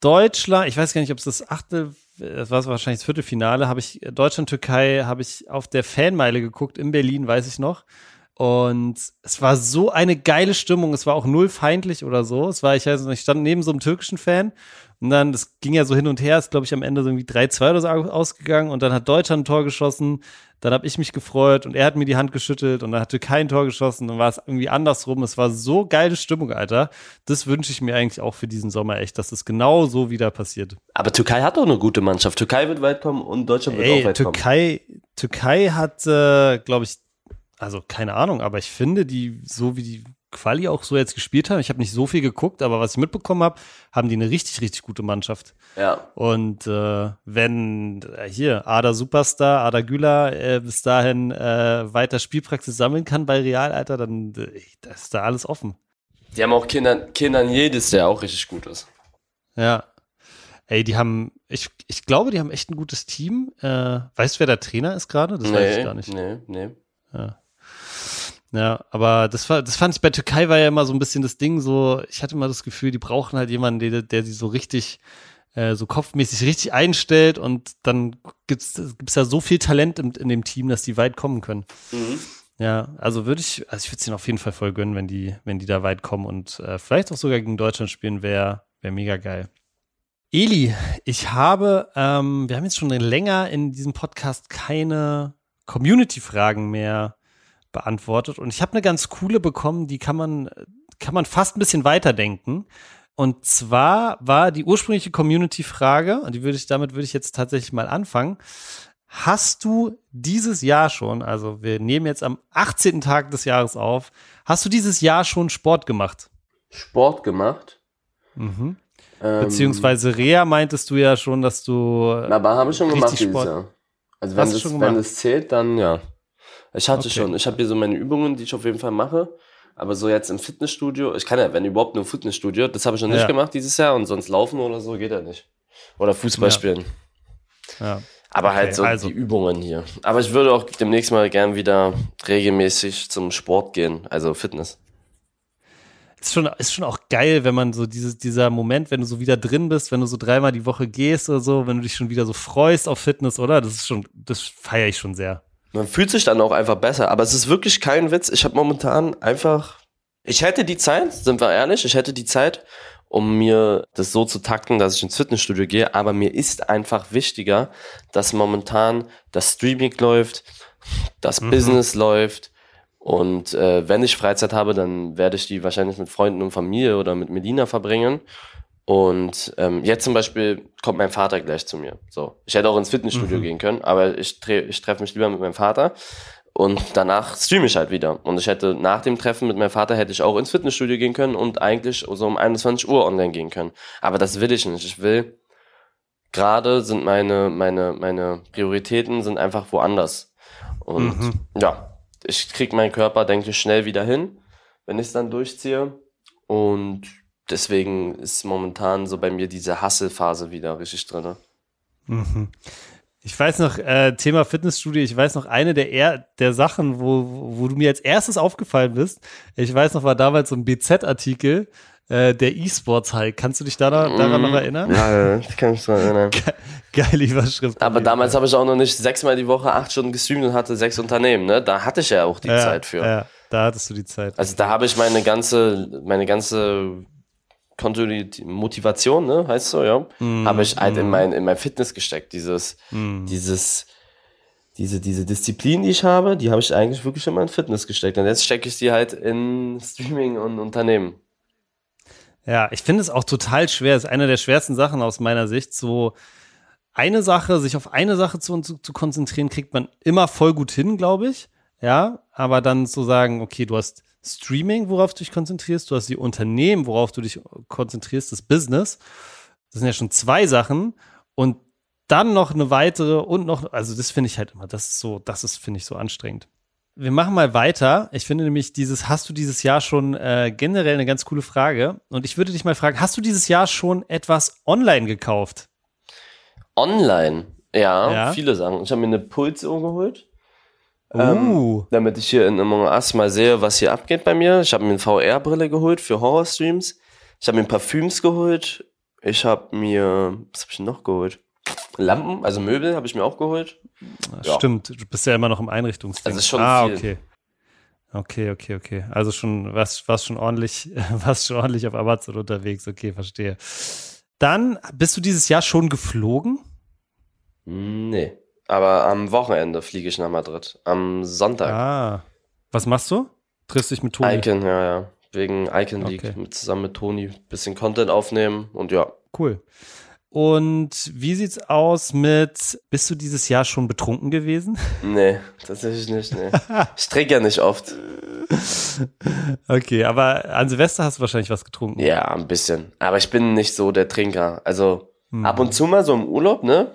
Deutschland, ich weiß gar nicht, ob es das achte, das war wahrscheinlich das Viertelfinale, habe ich Deutschland-Türkei, habe ich auf der Fanmeile geguckt, in Berlin, weiß ich noch. Und es war so eine geile Stimmung. Es war auch null feindlich oder so. Es war, ich weiß nicht, ich stand neben so einem türkischen Fan und dann, das ging ja so hin und her, ist, glaube ich, am Ende so irgendwie 3-2 oder so ausgegangen und dann hat Deutschland ein Tor geschossen. Dann habe ich mich gefreut und er hat mir die Hand geschüttelt und dann hatte kein Tor geschossen. Dann war es irgendwie andersrum. Es war so geile Stimmung, Alter. Das wünsche ich mir eigentlich auch für diesen Sommer echt, dass es genau so wieder passiert. Aber Türkei hat doch eine gute Mannschaft. Türkei wird weit kommen und Deutschland wird Ey, auch weit Türkei, kommen. Türkei hat, äh, glaube ich, also keine Ahnung, aber ich finde, die, so wie die Quali auch so jetzt gespielt haben. Ich habe nicht so viel geguckt, aber was ich mitbekommen habe, haben die eine richtig, richtig gute Mannschaft. Ja. Und äh, wenn äh, hier Ada Superstar, Ada Güler äh, bis dahin äh, weiter Spielpraxis sammeln kann bei Real, Alter, dann äh, ist da alles offen. Die haben auch Kindern, Kindern jedes, der auch richtig gut ist. Ja. Ey, die haben, ich, ich glaube, die haben echt ein gutes Team. Äh, weißt du, wer der Trainer ist gerade? Das nee, weiß ich gar nicht. Nee, nee. Ja. Ja, aber das war, das fand ich bei Türkei war ja immer so ein bisschen das Ding, so, ich hatte immer das Gefühl, die brauchen halt jemanden, der, der sie so richtig, äh, so kopfmäßig richtig einstellt und dann gibt's, gibt's ja so viel Talent in, in dem Team, dass die weit kommen können. Mhm. Ja, also würde ich, also ich würde es ihnen auf jeden Fall voll gönnen, wenn die, wenn die da weit kommen und äh, vielleicht auch sogar gegen Deutschland spielen, wäre wär mega geil. Eli, ich habe, ähm, wir haben jetzt schon länger in diesem Podcast keine Community-Fragen mehr beantwortet. Und ich habe eine ganz coole bekommen, die kann man, kann man fast ein bisschen weiterdenken. Und zwar war die ursprüngliche Community-Frage, und die würde ich, damit würde ich jetzt tatsächlich mal anfangen. Hast du dieses Jahr schon, also wir nehmen jetzt am 18. Tag des Jahres auf, hast du dieses Jahr schon Sport gemacht? Sport gemacht? Mhm. Ähm, Beziehungsweise Rea meintest du ja schon, dass du. Aber habe ich schon gemacht dieses Sport Jahr. Also wenn das, wenn das zählt, dann ja. Ich hatte okay. schon, ich habe hier so meine Übungen, die ich auf jeden Fall mache. Aber so jetzt im Fitnessstudio, ich kann ja, wenn überhaupt nur Fitnessstudio, das habe ich noch nicht ja. gemacht dieses Jahr und sonst laufen oder so geht ja nicht. Oder Fußball ja. spielen. Ja. Aber halt okay, halt so also. die Übungen hier. Aber ich würde auch demnächst mal gern wieder regelmäßig zum Sport gehen, also Fitness. Ist schon, ist schon auch geil, wenn man so dieses, dieser Moment, wenn du so wieder drin bist, wenn du so dreimal die Woche gehst oder so, wenn du dich schon wieder so freust auf Fitness, oder? Das ist schon, das feiere ich schon sehr. Man fühlt sich dann auch einfach besser. Aber es ist wirklich kein Witz. Ich habe momentan einfach, ich hätte die Zeit, sind wir ehrlich, ich hätte die Zeit, um mir das so zu takten, dass ich ins Fitnessstudio gehe. Aber mir ist einfach wichtiger, dass momentan das Streaming läuft, das mhm. Business läuft. Und äh, wenn ich Freizeit habe, dann werde ich die wahrscheinlich mit Freunden und Familie oder mit Medina verbringen. Und ähm, jetzt zum Beispiel kommt mein Vater gleich zu mir. So, ich hätte auch ins Fitnessstudio mhm. gehen können, aber ich, ich treffe mich lieber mit meinem Vater und danach streame ich halt wieder. Und ich hätte nach dem Treffen mit meinem Vater hätte ich auch ins Fitnessstudio gehen können und eigentlich so um 21 Uhr online gehen können. Aber das will ich nicht. Ich will gerade sind meine meine meine Prioritäten sind einfach woanders. Und mhm. ja, ich krieg meinen Körper denke ich schnell wieder hin, wenn ich es dann durchziehe und deswegen ist momentan so bei mir diese Hasselphase wieder richtig drin. Mhm. Ich weiß noch, äh, Thema Fitnessstudio, ich weiß noch, eine der, er der Sachen, wo, wo du mir als erstes aufgefallen bist, ich weiß noch, war damals so ein BZ-Artikel, äh, der E-Sports halt. Kannst du dich daran, daran noch mhm. erinnern? Ja, ich kann mich daran erinnern. Ge geile Überschrift. Aber damals habe ich auch noch nicht sechsmal die Woche acht Stunden gestreamt und hatte sechs Unternehmen, ne? Da hatte ich ja auch die ja, Zeit für. Ja, da hattest du die Zeit. Also da habe ich meine ganze, meine ganze Kontinuität, Motivation, ne, heißt so, ja, mm, habe ich halt mm. in mein in mein Fitness gesteckt. Dieses, mm. dieses, diese diese Disziplin, die ich habe, die habe ich eigentlich wirklich in mein Fitness gesteckt. Und jetzt stecke ich die halt in Streaming und Unternehmen. Ja, ich finde es auch total schwer. Es ist eine der schwersten Sachen aus meiner Sicht. So eine Sache, sich auf eine Sache zu, zu, zu konzentrieren, kriegt man immer voll gut hin, glaube ich. Ja, aber dann zu sagen, okay, du hast Streaming, worauf du dich konzentrierst, du hast die Unternehmen, worauf du dich konzentrierst, das Business. Das sind ja schon zwei Sachen und dann noch eine weitere und noch, also das finde ich halt immer, das ist so, das ist, finde ich, so anstrengend. Wir machen mal weiter. Ich finde nämlich dieses, hast du dieses Jahr schon äh, generell eine ganz coole Frage? Und ich würde dich mal fragen, hast du dieses Jahr schon etwas online gekauft? Online? Ja, ja. viele sagen. Ich habe mir eine Pulsuhr geholt. Ähm, uh. damit ich hier in Among Us mal sehe, was hier abgeht bei mir. Ich habe mir eine VR-Brille geholt für Horror-Streams. Ich habe mir Parfüms geholt. Ich habe mir, was habe ich noch geholt? Lampen, also Möbel habe ich mir auch geholt. Ja. Stimmt, du bist ja immer noch im Einrichtungsding. Also schon ah, viel. okay. Okay, okay, okay. Also schon, was, was schon ordentlich, was schon ordentlich auf Amazon unterwegs. Okay, verstehe. Dann bist du dieses Jahr schon geflogen? Nee. Aber am Wochenende fliege ich nach Madrid. Am Sonntag. Ah. Was machst du? Triffst dich mit Toni? Icon, ja, ja. Wegen Icon League. Okay. Mit, zusammen mit Toni. Bisschen Content aufnehmen und ja. Cool. Und wie sieht's aus mit, bist du dieses Jahr schon betrunken gewesen? Nee, tatsächlich nicht, nee. ich trinke ja nicht oft. Okay, aber an Silvester hast du wahrscheinlich was getrunken. Ja, ein bisschen. Aber ich bin nicht so der Trinker. Also hm. ab und zu mal so im Urlaub, ne?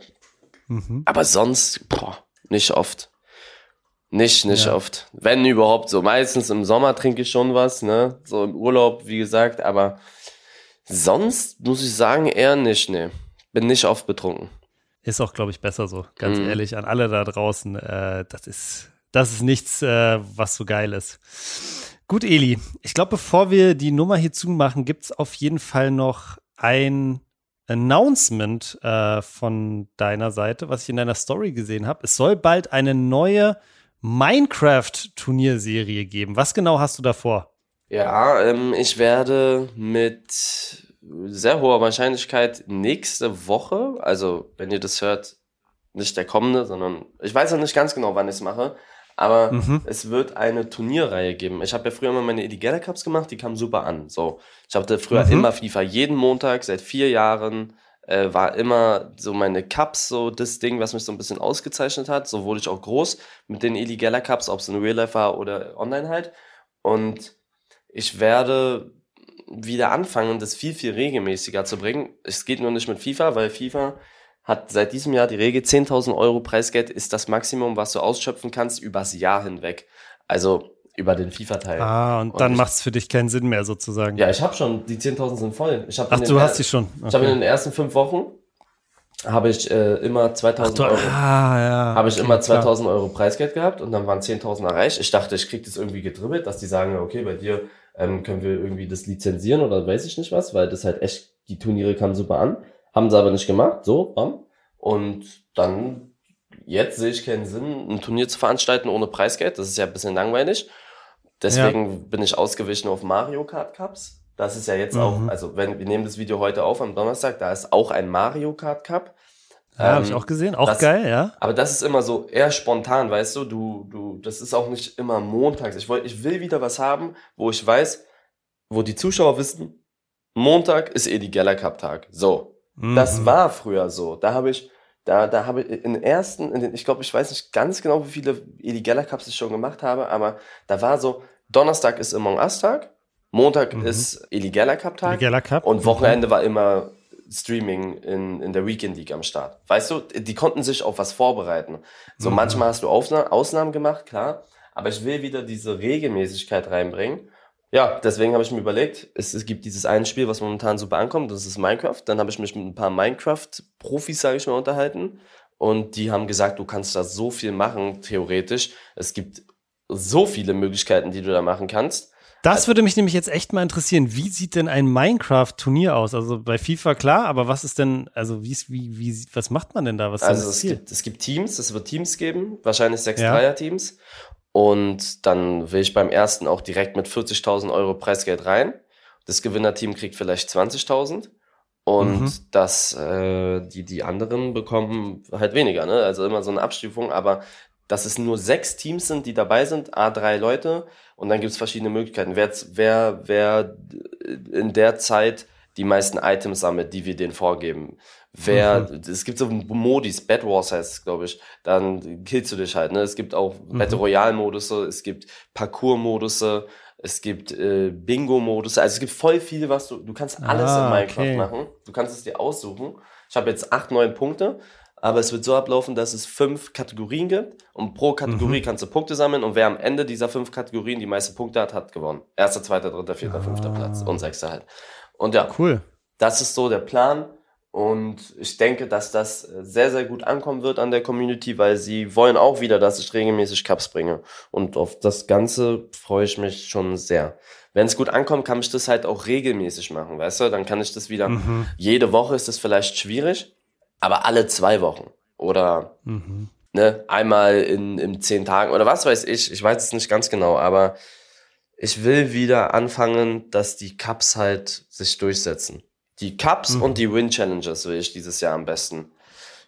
Mhm. Aber sonst, boah, nicht oft. Nicht, nicht ja. oft. Wenn überhaupt so. Meistens im Sommer trinke ich schon was, ne? So im Urlaub, wie gesagt, aber sonst muss ich sagen, eher nicht, ne. Bin nicht oft betrunken. Ist auch, glaube ich, besser so. Ganz mhm. ehrlich, an alle da draußen, äh, das ist, das ist nichts, äh, was so geil ist. Gut, Eli, ich glaube, bevor wir die Nummer hier zumachen, gibt es auf jeden Fall noch ein Announcement äh, von deiner Seite, was ich in deiner Story gesehen habe. Es soll bald eine neue Minecraft-Turnierserie geben. Was genau hast du davor? Ja, ähm, ich werde mit sehr hoher Wahrscheinlichkeit nächste Woche, also wenn ihr das hört, nicht der kommende, sondern ich weiß noch nicht ganz genau, wann ich es mache, aber mhm. es wird eine Turnierreihe geben. Ich habe ja früher immer meine Eligella Cups gemacht, die kamen super an. So, ich hatte früher mhm. immer FIFA jeden Montag seit vier Jahren. Äh, war immer so meine Cups, so das Ding, was mich so ein bisschen ausgezeichnet hat. So wurde ich auch groß mit den Eligella Cups, ob es in Real Life war oder online halt. Und ich werde wieder anfangen, das viel, viel regelmäßiger zu bringen. Es geht nur nicht mit FIFA, weil FIFA hat seit diesem Jahr die Regel 10.000 Euro Preisgeld ist das Maximum, was du ausschöpfen kannst übers Jahr hinweg. Also über den FIFA-Teil. Ah, und, und dann macht es für dich keinen Sinn mehr sozusagen. Ja, ich habe schon, die 10.000 sind voll. Ich Ach, du hast die schon. Okay. Ich habe in den ersten fünf Wochen habe ich äh, immer 2000 Ach, du, Euro. Ah, ja. Habe ich okay, immer 2000 klar. Euro Preisgeld gehabt und dann waren 10.000 erreicht. Ich dachte, ich krieg das irgendwie gedribbelt, dass die sagen, okay, bei dir ähm, können wir irgendwie das lizenzieren oder weiß ich nicht was, weil das halt echt, die Turniere kamen super an. Haben sie aber nicht gemacht, so, bam. Und dann jetzt sehe ich keinen Sinn, ein Turnier zu veranstalten ohne Preisgeld. Das ist ja ein bisschen langweilig. Deswegen ja. bin ich ausgewichen auf Mario Kart Cups. Das ist ja jetzt mhm. auch, also wenn wir nehmen das Video heute auf am Donnerstag, da ist auch ein Mario Kart Cup. Ja, ähm, habe ich auch gesehen, auch das, geil, ja. Aber das ist immer so eher spontan, weißt du, du, du, das ist auch nicht immer montags. Ich ich will wieder was haben, wo ich weiß, wo die Zuschauer wissen, Montag ist eh die Geller Cup Tag. So. Mhm. Das war früher so. Da habe ich, da, da habe ich in den ersten, in den, ich glaube, ich weiß nicht ganz genau, wie viele Edi Geller Cups ich schon gemacht habe, aber da war so, Donnerstag ist Among Us Tag, Montag mhm. ist Geller Cup Tag Cup. und Wochenende mhm. war immer Streaming in, in der Weekend League am Start. Weißt du, die konnten sich auf was vorbereiten. So mhm. manchmal hast du Ausnahmen gemacht, klar, aber ich will wieder diese Regelmäßigkeit reinbringen. Ja, deswegen habe ich mir überlegt, es, es gibt dieses eine Spiel, was momentan super ankommt, das ist Minecraft. Dann habe ich mich mit ein paar Minecraft-Profis, sage ich mal, unterhalten. Und die haben gesagt, du kannst da so viel machen, theoretisch. Es gibt so viele Möglichkeiten, die du da machen kannst. Das also würde mich nämlich jetzt echt mal interessieren. Wie sieht denn ein Minecraft-Turnier aus? Also bei FIFA klar, aber was ist denn, also wie, wie, wie was macht man denn da? Was also es gibt, es gibt Teams, es wird Teams geben, wahrscheinlich sechs ja. Dreier-Teams. Und dann will ich beim ersten auch direkt mit 40.000 Euro Preisgeld rein. Das Gewinnerteam kriegt vielleicht 20.000 und mhm. das äh, die die anderen bekommen halt weniger, ne? Also immer so eine Abstufung, aber dass es nur sechs Teams sind, die dabei sind, a drei Leute und dann gibt es verschiedene Möglichkeiten. Wer, wer, wer in der Zeit die meisten Items sammelt, die wir denen vorgeben. Wer, mhm. es gibt so Modis, Bad Wars heißt es, glaube ich, dann killst du dich halt. Ne? Es gibt auch mhm. Battle Royale Modusse, es gibt Parkour Modusse, es gibt äh, Bingo Modusse, also es gibt voll viel, was du, du kannst alles ah, in Minecraft okay. machen. Du kannst es dir aussuchen. Ich habe jetzt acht, neun Punkte aber es wird so ablaufen, dass es fünf Kategorien gibt und pro Kategorie mhm. kannst du Punkte sammeln und wer am Ende dieser fünf Kategorien die meisten Punkte hat, hat gewonnen. Erster, zweiter, dritter, vierter, ah. fünfter Platz und sechster halt. Und ja, cool. das ist so der Plan und ich denke, dass das sehr, sehr gut ankommen wird an der Community, weil sie wollen auch wieder, dass ich regelmäßig Cups bringe. Und auf das Ganze freue ich mich schon sehr. Wenn es gut ankommt, kann ich das halt auch regelmäßig machen, weißt du? Dann kann ich das wieder, mhm. jede Woche ist das vielleicht schwierig, aber alle zwei Wochen oder mhm. ne, einmal in, in zehn Tagen oder was weiß ich. Ich weiß es nicht ganz genau, aber ich will wieder anfangen, dass die Cups halt sich durchsetzen. Die Cups mhm. und die Win Challenges will ich dieses Jahr am besten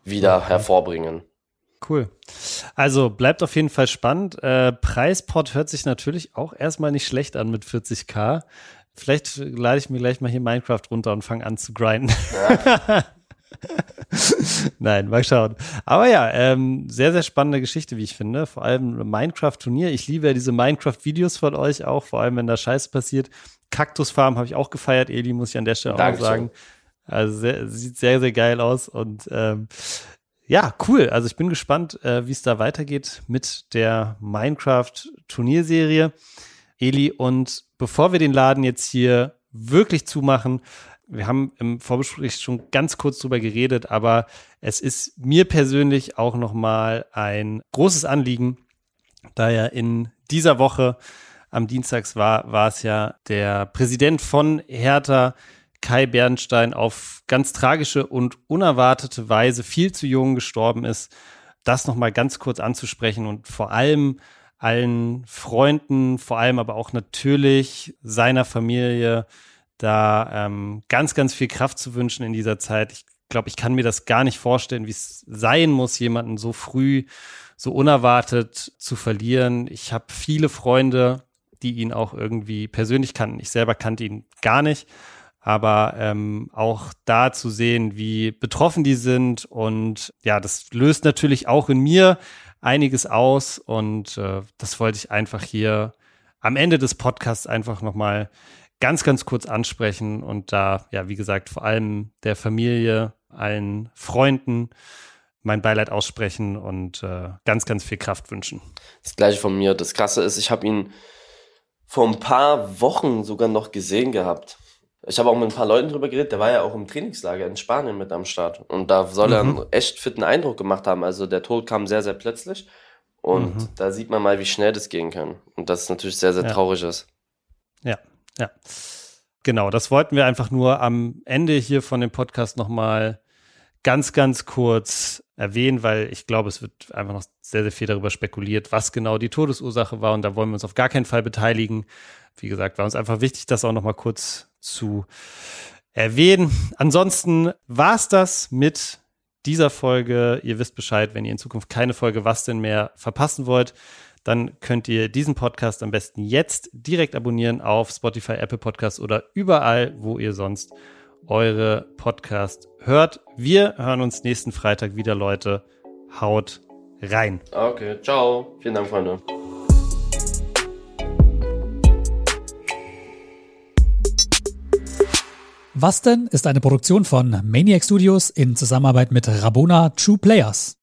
wieder okay. hervorbringen. Cool. Also bleibt auf jeden Fall spannend. Äh, Preispot hört sich natürlich auch erstmal nicht schlecht an mit 40k. Vielleicht lade ich mir gleich mal hier Minecraft runter und fange an zu grinden. Ja. Nein, mal schauen. Aber ja, ähm, sehr, sehr spannende Geschichte, wie ich finde. Vor allem Minecraft-Turnier. Ich liebe ja diese Minecraft-Videos von euch auch, vor allem wenn da Scheiße passiert. Kaktusfarm habe ich auch gefeiert, Eli, muss ich an der Stelle auch Dankeschön. sagen. Also sehr, sieht sehr, sehr geil aus. Und ähm, ja, cool. Also ich bin gespannt, äh, wie es da weitergeht mit der Minecraft-Turnierserie. Eli, und bevor wir den Laden jetzt hier wirklich zumachen, wir haben im Vorbesprich schon ganz kurz drüber geredet, aber es ist mir persönlich auch nochmal ein großes Anliegen, da ja in dieser Woche am Dienstags war, war es ja der Präsident von Hertha, Kai Bernstein, auf ganz tragische und unerwartete Weise viel zu jung gestorben ist. Das nochmal ganz kurz anzusprechen und vor allem allen Freunden, vor allem aber auch natürlich seiner Familie, da ähm, ganz, ganz viel Kraft zu wünschen in dieser Zeit. Ich glaube, ich kann mir das gar nicht vorstellen, wie es sein muss, jemanden so früh, so unerwartet zu verlieren. Ich habe viele Freunde, die ihn auch irgendwie persönlich kannten. Ich selber kannte ihn gar nicht. Aber ähm, auch da zu sehen, wie betroffen die sind. Und ja, das löst natürlich auch in mir einiges aus. Und äh, das wollte ich einfach hier am Ende des Podcasts einfach nochmal ganz, ganz kurz ansprechen und da, ja, wie gesagt, vor allem der Familie, allen Freunden mein Beileid aussprechen und äh, ganz, ganz viel Kraft wünschen. Das gleiche von mir. Das Krasse ist, ich habe ihn vor ein paar Wochen sogar noch gesehen gehabt. Ich habe auch mit ein paar Leuten drüber geredet, der war ja auch im Trainingslager in Spanien mit am Start. Und da soll er mhm. einen echt fitten Eindruck gemacht haben. Also der Tod kam sehr, sehr plötzlich. Und mhm. da sieht man mal, wie schnell das gehen kann. Und das ist natürlich sehr, sehr ja. traurig ist. Ja, ja. Genau, das wollten wir einfach nur am Ende hier von dem Podcast nochmal ganz, ganz kurz erwähnen, weil ich glaube, es wird einfach noch sehr, sehr viel darüber spekuliert, was genau die Todesursache war und da wollen wir uns auf gar keinen Fall beteiligen. Wie gesagt, war uns einfach wichtig, das auch noch mal kurz zu erwähnen. Ansonsten war es das mit dieser Folge. Ihr wisst Bescheid, wenn ihr in Zukunft keine Folge Was denn mehr verpassen wollt, dann könnt ihr diesen Podcast am besten jetzt direkt abonnieren auf Spotify, Apple Podcasts oder überall, wo ihr sonst eure Podcast hört. Wir hören uns nächsten Freitag wieder, Leute. Haut rein. Okay, ciao. Vielen Dank, Freunde. Was denn ist eine Produktion von Maniac Studios in Zusammenarbeit mit Rabona True Players.